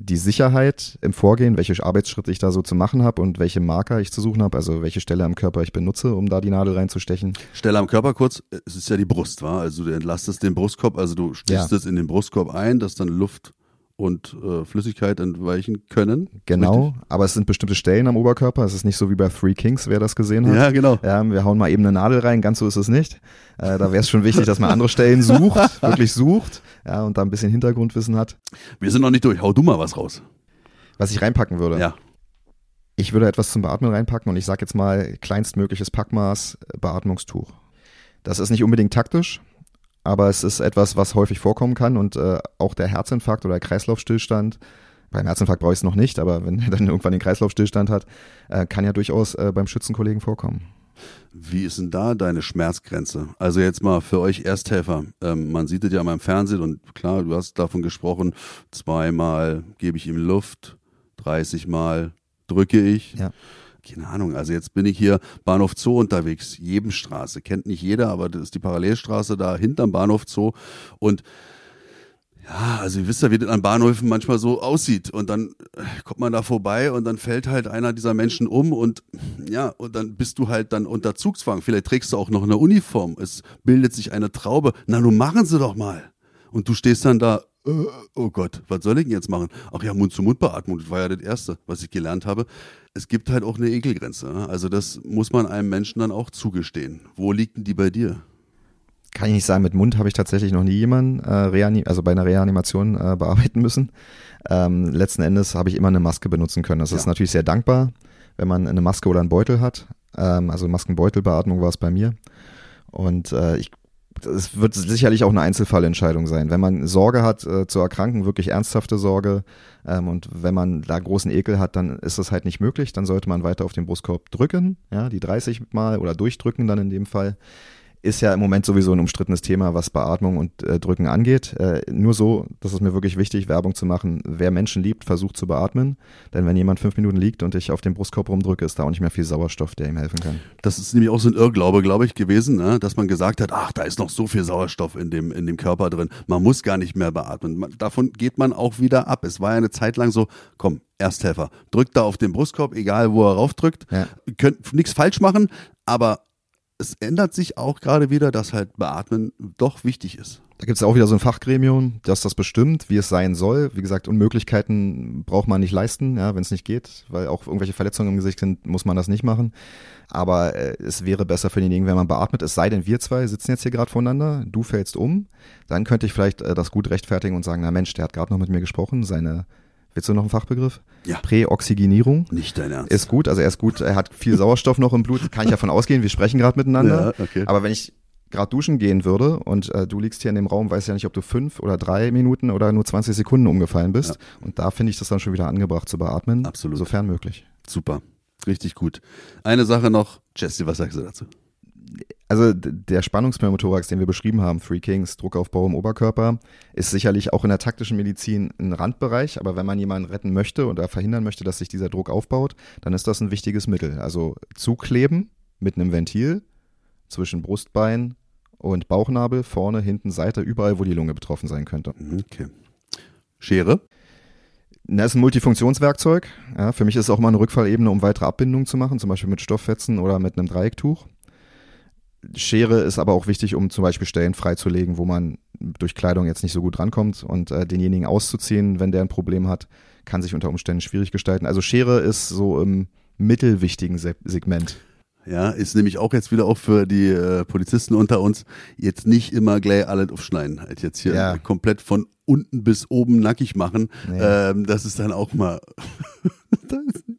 S3: die Sicherheit im Vorgehen, welche Arbeitsschritte ich da so zu machen habe und welche Marker ich zu suchen habe, also welche Stelle am Körper ich benutze, um da die Nadel reinzustechen.
S2: Stelle am Körper kurz, es ist ja die Brust, wa? Also du entlastest den Brustkorb, also du stichst
S3: Ja.
S2: es in den Brustkorb ein, dass dann Luft und äh, Flüssigkeit entweichen können.
S3: Genau, aber es sind bestimmte Stellen am Oberkörper. Es ist nicht so wie bei Three Kings, wer das gesehen hat.
S2: Ja, genau.
S3: Ja, wir hauen mal eben eine Nadel rein, ganz so ist es nicht. Äh, da wäre es schon wichtig, dass man andere Stellen sucht, [laughs] wirklich sucht, ja, und da ein bisschen Hintergrundwissen hat.
S2: Wir sind noch nicht durch. Hau du mal was raus.
S3: Was ich reinpacken würde.
S2: Ja.
S3: Ich würde etwas zum Beatmen reinpacken und ich sage jetzt mal kleinstmögliches Packmaß äh, Beatmungstuch. Das ist nicht unbedingt taktisch, aber es ist etwas, was häufig vorkommen kann und äh, auch der Herzinfarkt oder der Kreislaufstillstand, beim Herzinfarkt brauche ich es noch nicht, aber wenn [laughs] er dann irgendwann den Kreislaufstillstand hat, äh, kann ja durchaus äh, beim Schützenkollegen vorkommen.
S2: Wie ist denn da deine Schmerzgrenze? Also jetzt mal für euch Ersthelfer. Ähm, man sieht es ja mal im Fernsehen und klar, du hast davon gesprochen, zweimal gebe ich ihm Luft, 30 Mal drücke ich.
S3: Ja.
S2: Keine Ahnung, also jetzt bin ich hier Bahnhof Zoo unterwegs, Jebenstraße, kennt nicht jeder, aber das ist die Parallelstraße da hinterm Bahnhof Zoo und ja, also ihr wisst ja, wie das an Bahnhöfen manchmal so aussieht. Und dann äh, kommt man da vorbei und dann fällt halt einer dieser Menschen um und ja, und dann bist du halt dann unter Zugzwang. Vielleicht trägst du auch noch eine Uniform. Es bildet sich eine Traube. Na, nun machen sie doch mal. Und du stehst dann da, äh, oh Gott, was soll ich denn jetzt machen? Ach ja, Mund-zu-Mund-Beatmung, das war ja das Erste, was ich gelernt habe. Es gibt halt auch eine Ekelgrenze. Ne? Also das muss man einem Menschen dann auch zugestehen. Wo liegt denn die bei dir?
S3: kann ich nicht sagen, mit Mund habe ich tatsächlich noch nie jemanden äh, also bei einer Reanimation äh, bearbeiten müssen. Ähm, letzten Endes habe ich immer eine Maske benutzen können. Das ja. ist natürlich sehr dankbar, wenn man eine Maske oder einen Beutel hat. Ähm, also Maskenbeutelbeatmung war es bei mir. Und äh, ich es wird sicherlich auch eine Einzelfallentscheidung sein. Wenn man Sorge hat äh, zu erkranken, wirklich ernsthafte Sorge, ähm, und wenn man da großen Ekel hat, dann ist das halt nicht möglich. Dann sollte man weiter auf den Brustkorb drücken, ja, die 30 Mal oder durchdrücken dann in dem Fall ist ja im Moment sowieso ein umstrittenes Thema, was Beatmung und äh, Drücken angeht. Äh, nur so, das ist mir wirklich wichtig, Werbung zu machen. Wer Menschen liebt, versucht zu beatmen. Denn wenn jemand fünf Minuten liegt und ich auf den Brustkorb rumdrücke, ist da auch nicht mehr viel Sauerstoff, der ihm helfen kann.
S2: Das ist nämlich auch so ein Irrglaube, glaube ich, gewesen, ne? dass man gesagt hat, ach, da ist noch so viel Sauerstoff in dem, in dem Körper drin. Man muss gar nicht mehr beatmen. Man, davon geht man auch wieder ab. Es war ja eine Zeit lang so, komm, Ersthelfer, drückt da auf den Brustkorb, egal wo er raufdrückt. Ja. Könnt nichts falsch machen, aber es ändert sich auch gerade wieder, dass halt Beatmen doch wichtig ist.
S3: Da gibt es auch wieder so ein Fachgremium, das das bestimmt, wie es sein soll. Wie gesagt, Unmöglichkeiten braucht man nicht leisten, ja, wenn es nicht geht, weil auch irgendwelche Verletzungen im Gesicht sind, muss man das nicht machen. Aber äh, es wäre besser für denjenigen, wenn man beatmet. Es sei denn, wir zwei sitzen jetzt hier gerade voneinander, du fällst um, dann könnte ich vielleicht äh, das gut rechtfertigen und sagen, na Mensch, der hat gerade noch mit mir gesprochen, seine Willst du noch einen Fachbegriff?
S2: Ja.
S3: Präoxygenierung.
S2: Nicht dein Ernst.
S3: Ist gut, also er ist gut, er hat viel Sauerstoff noch im Blut, kann ich davon ausgehen, wir sprechen gerade miteinander. Ja, okay. Aber wenn ich gerade duschen gehen würde und äh, du liegst hier in dem Raum, weiß ja nicht, ob du fünf oder drei Minuten oder nur 20 Sekunden umgefallen bist. Ja. Und da finde ich das dann schon wieder angebracht zu beatmen.
S2: Absolut.
S3: Sofern möglich.
S2: Super. Richtig gut. Eine Sache noch. Jesse, was sagst du dazu?
S3: Also der Spannungspneumothorax, den wir beschrieben haben, Three Kings, Druckaufbau im Oberkörper, ist sicherlich auch in der taktischen Medizin ein Randbereich, aber wenn man jemanden retten möchte oder verhindern möchte, dass sich dieser Druck aufbaut, dann ist das ein wichtiges Mittel. Also zukleben mit einem Ventil zwischen Brustbein und Bauchnabel, vorne, hinten, Seite, überall, wo die Lunge betroffen sein könnte.
S2: Okay. Schere?
S3: Das ist ein Multifunktionswerkzeug. Ja, für mich ist es auch mal eine Rückfallebene, um weitere Abbindungen zu machen, zum Beispiel mit Stofffetzen oder mit einem Dreiecktuch. Schere ist aber auch wichtig, um zum Beispiel Stellen freizulegen, wo man durch Kleidung jetzt nicht so gut rankommt und äh, denjenigen auszuziehen, wenn der ein Problem hat, kann sich unter Umständen schwierig gestalten. Also Schere ist so im mittelwichtigen Se Segment.
S2: Ja, ist nämlich auch jetzt wieder auch für die äh, Polizisten unter uns jetzt nicht immer gleich alles aufschneiden. Halt jetzt hier ja. komplett von unten bis oben nackig machen. Nee. Ähm, das ist dann auch mal [laughs]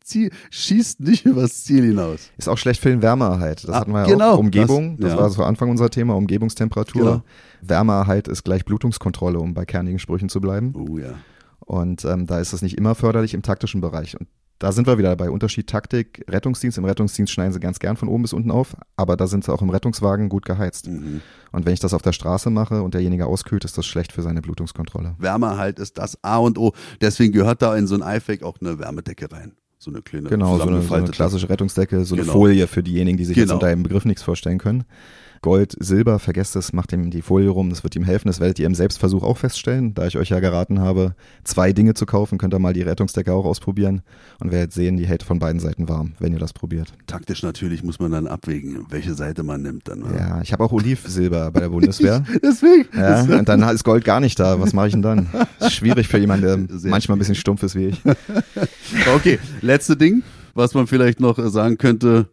S2: Ziel, schießt nicht [laughs] übers Ziel hinaus.
S3: Ist auch schlecht für den Wärmeerhalt. Das
S2: ah,
S3: hatten wir ja
S2: genau,
S3: auch. Umgebung, das, das ja. war so Anfang unser Thema, Umgebungstemperatur. Genau. Wärmeerhalt ist gleich Blutungskontrolle, um bei kernigen Sprüchen zu bleiben.
S2: Oh ja.
S3: Und ähm, da ist das nicht immer förderlich im taktischen Bereich. Und da sind wir wieder bei Unterschied Taktik, Rettungsdienst. Im Rettungsdienst schneiden sie ganz gern von oben bis unten auf, aber da sind sie auch im Rettungswagen gut geheizt. Mhm. Und wenn ich das auf der Straße mache und derjenige auskühlt, ist das schlecht für seine Blutungskontrolle.
S2: Wärmehalt ist das A und O. Deswegen gehört da in so ein IFAC auch eine Wärmedecke rein. So eine kleine
S3: Genau, so eine, so eine klassische Rettungsdecke, so genau. eine Folie für diejenigen, die sich genau. jetzt unter dem Begriff nichts vorstellen können. Gold, Silber, vergesst es, macht ihm die Folie rum, das wird ihm helfen. Das werdet ihr im Selbstversuch auch feststellen. Da ich euch ja geraten habe, zwei Dinge zu kaufen, könnt ihr mal die Rettungsdecke auch ausprobieren und werdet sehen, die hält von beiden Seiten warm, wenn ihr das probiert.
S2: Taktisch natürlich muss man dann abwägen, welche Seite man nimmt dann.
S3: Oder? Ja, ich habe auch Olivsilber bei der Bundeswehr. [laughs]
S2: Deswegen.
S3: Ja, und dann ist Gold gar nicht da. Was mache ich denn dann? schwierig für jemanden, der Sehr manchmal ein bisschen stumpf ist wie ich. [laughs]
S2: okay, letzte Ding, was man vielleicht noch sagen könnte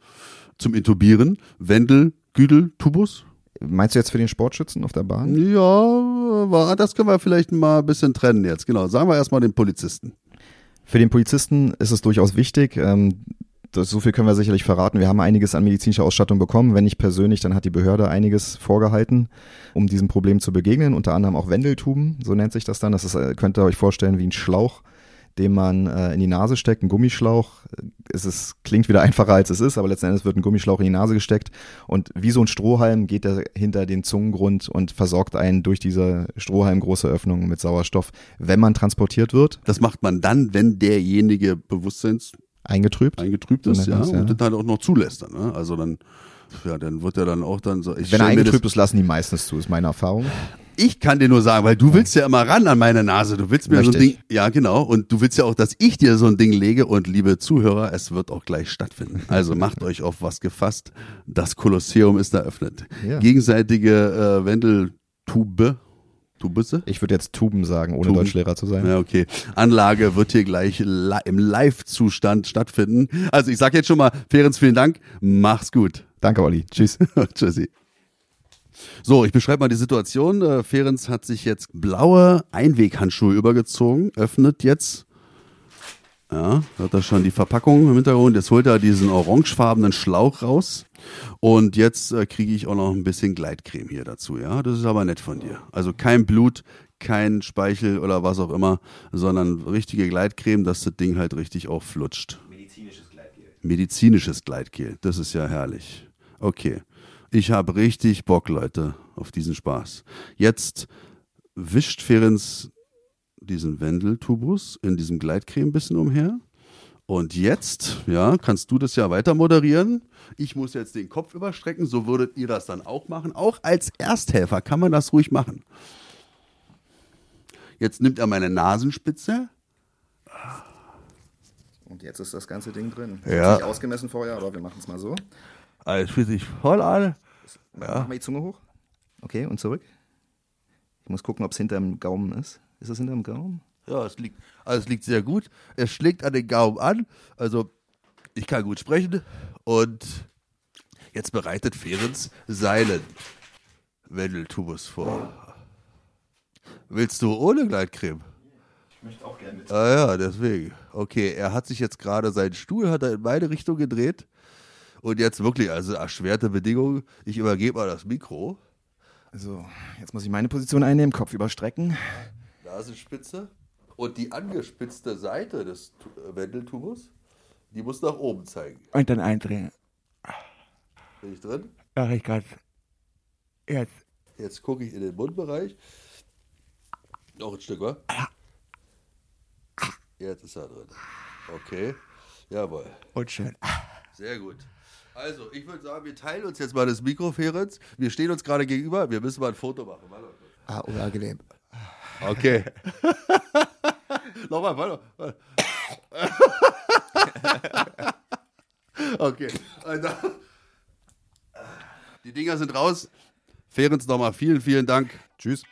S2: zum Intubieren. Wendel Güdel, Tubus?
S3: Meinst du jetzt für den Sportschützen auf der Bahn?
S2: Ja, das können wir vielleicht mal ein bisschen trennen jetzt. Genau, sagen wir erstmal den Polizisten.
S3: Für den Polizisten ist es durchaus wichtig, ähm, das, so viel können wir sicherlich verraten. Wir haben einiges an medizinischer Ausstattung bekommen. Wenn nicht persönlich, dann hat die Behörde einiges vorgehalten, um diesem Problem zu begegnen. Unter anderem auch Wendeltuben, so nennt sich das dann. Das ist, äh, könnt ihr euch vorstellen wie ein Schlauch, den man äh, in die Nase steckt, ein Gummischlauch. Es ist, klingt wieder einfacher als es ist, aber letzten Endes wird ein Gummischlauch in die Nase gesteckt und wie so ein Strohhalm geht er hinter den Zungengrund und versorgt einen durch diese Strohhalm große Öffnung mit Sauerstoff, wenn man transportiert wird.
S2: Das macht man dann, wenn derjenige Bewusstseins
S3: Eingetrübt.
S2: eingetrübt ist, ja,
S3: man's, ja.
S2: und das halt auch noch zulässt dann, ne? Also dann, ja, dann wird er dann auch dann so.
S3: Wenn er eingetrübt ist, lassen die meistens zu, ist meine Erfahrung.
S2: Ich kann dir nur sagen, weil du willst ja immer ran an meine Nase. Du willst mir
S3: Möchte
S2: so ein Ding, ja genau, und du willst ja auch, dass ich dir so ein Ding lege. Und liebe Zuhörer, es wird auch gleich stattfinden. Also macht euch auf was gefasst. Das Kolosseum ist eröffnet.
S3: Ja.
S2: Gegenseitige äh, Wendeltube, Tubisse?
S3: Ich würde jetzt Tuben sagen, ohne
S2: Tuben.
S3: Deutschlehrer zu sein.
S2: Ja, okay. Anlage wird hier gleich li im Live-Zustand stattfinden. Also ich sag jetzt schon mal, Ferenc, vielen Dank. Mach's gut.
S3: Danke, Olli. Tschüss. [laughs]
S2: Tschüssi. So, ich beschreibe mal die Situation. Äh, Ferenc hat sich jetzt blaue Einweghandschuhe übergezogen, öffnet jetzt. Ja, hört er schon die Verpackung im Hintergrund. Jetzt holt er diesen orangefarbenen Schlauch raus. Und jetzt äh, kriege ich auch noch ein bisschen Gleitcreme hier dazu. Ja, das ist aber nett von dir. Also kein Blut, kein Speichel oder was auch immer, sondern richtige Gleitcreme, dass das Ding halt richtig auch flutscht. Medizinisches Gleitgel. Das ist ja herrlich. Okay. Ich habe richtig Bock, Leute, auf diesen Spaß. Jetzt wischt Ferenc diesen Wendeltubus in diesem Gleitcreme ein bisschen umher. Und jetzt, ja, kannst du das ja weiter moderieren. Ich muss jetzt den Kopf überstrecken, so würdet ihr das dann auch machen. Auch als Ersthelfer kann man das ruhig machen. Jetzt nimmt er meine Nasenspitze.
S3: Und jetzt ist das ganze Ding drin.
S2: Ja.
S3: Nicht ausgemessen vorher, aber wir machen es mal so.
S2: Alles fühlt sich voll an.
S3: Machen wir die Zunge hoch. Okay, und zurück. Ich muss gucken, ob es hinterm Gaumen ist. Ist es hinterm Gaumen?
S2: Ja, es liegt, also es liegt sehr gut. Es schlägt an den Gaumen an. Also, ich kann gut sprechen. Und jetzt bereitet Ferenc seinen Wendeltubus vor. Willst du ohne Gleitcreme?
S3: Ich möchte auch gerne mit.
S2: Ah ja, deswegen. Okay, er hat sich jetzt gerade seinen Stuhl, hat er in meine Richtung gedreht. Und jetzt wirklich, also erschwerte Bedingungen. Ich übergebe mal das Mikro.
S3: So, jetzt muss ich meine Position einnehmen, Kopf überstrecken.
S2: Nasenspitze. Und die angespitzte Seite des äh, Wendeltubus, die muss nach oben zeigen.
S4: Und dann eindrehen.
S2: Bin ich drin?
S4: Mach ich grad. Jetzt.
S2: Jetzt gucke ich in den Mundbereich. Noch ein Stück, wa? Jetzt ist er drin. Okay. Jawohl.
S4: Und schön.
S2: Sehr gut. Also, ich würde sagen, wir teilen uns jetzt mal das Mikro, Ferenc. Wir stehen uns gerade gegenüber. Wir müssen mal ein Foto machen.
S4: Ah, unangenehm.
S2: Okay. [laughs] Nochmal, warte. warte. [laughs] okay. Also, die Dinger sind raus. Ferenc nochmal vielen, vielen Dank.
S3: Tschüss.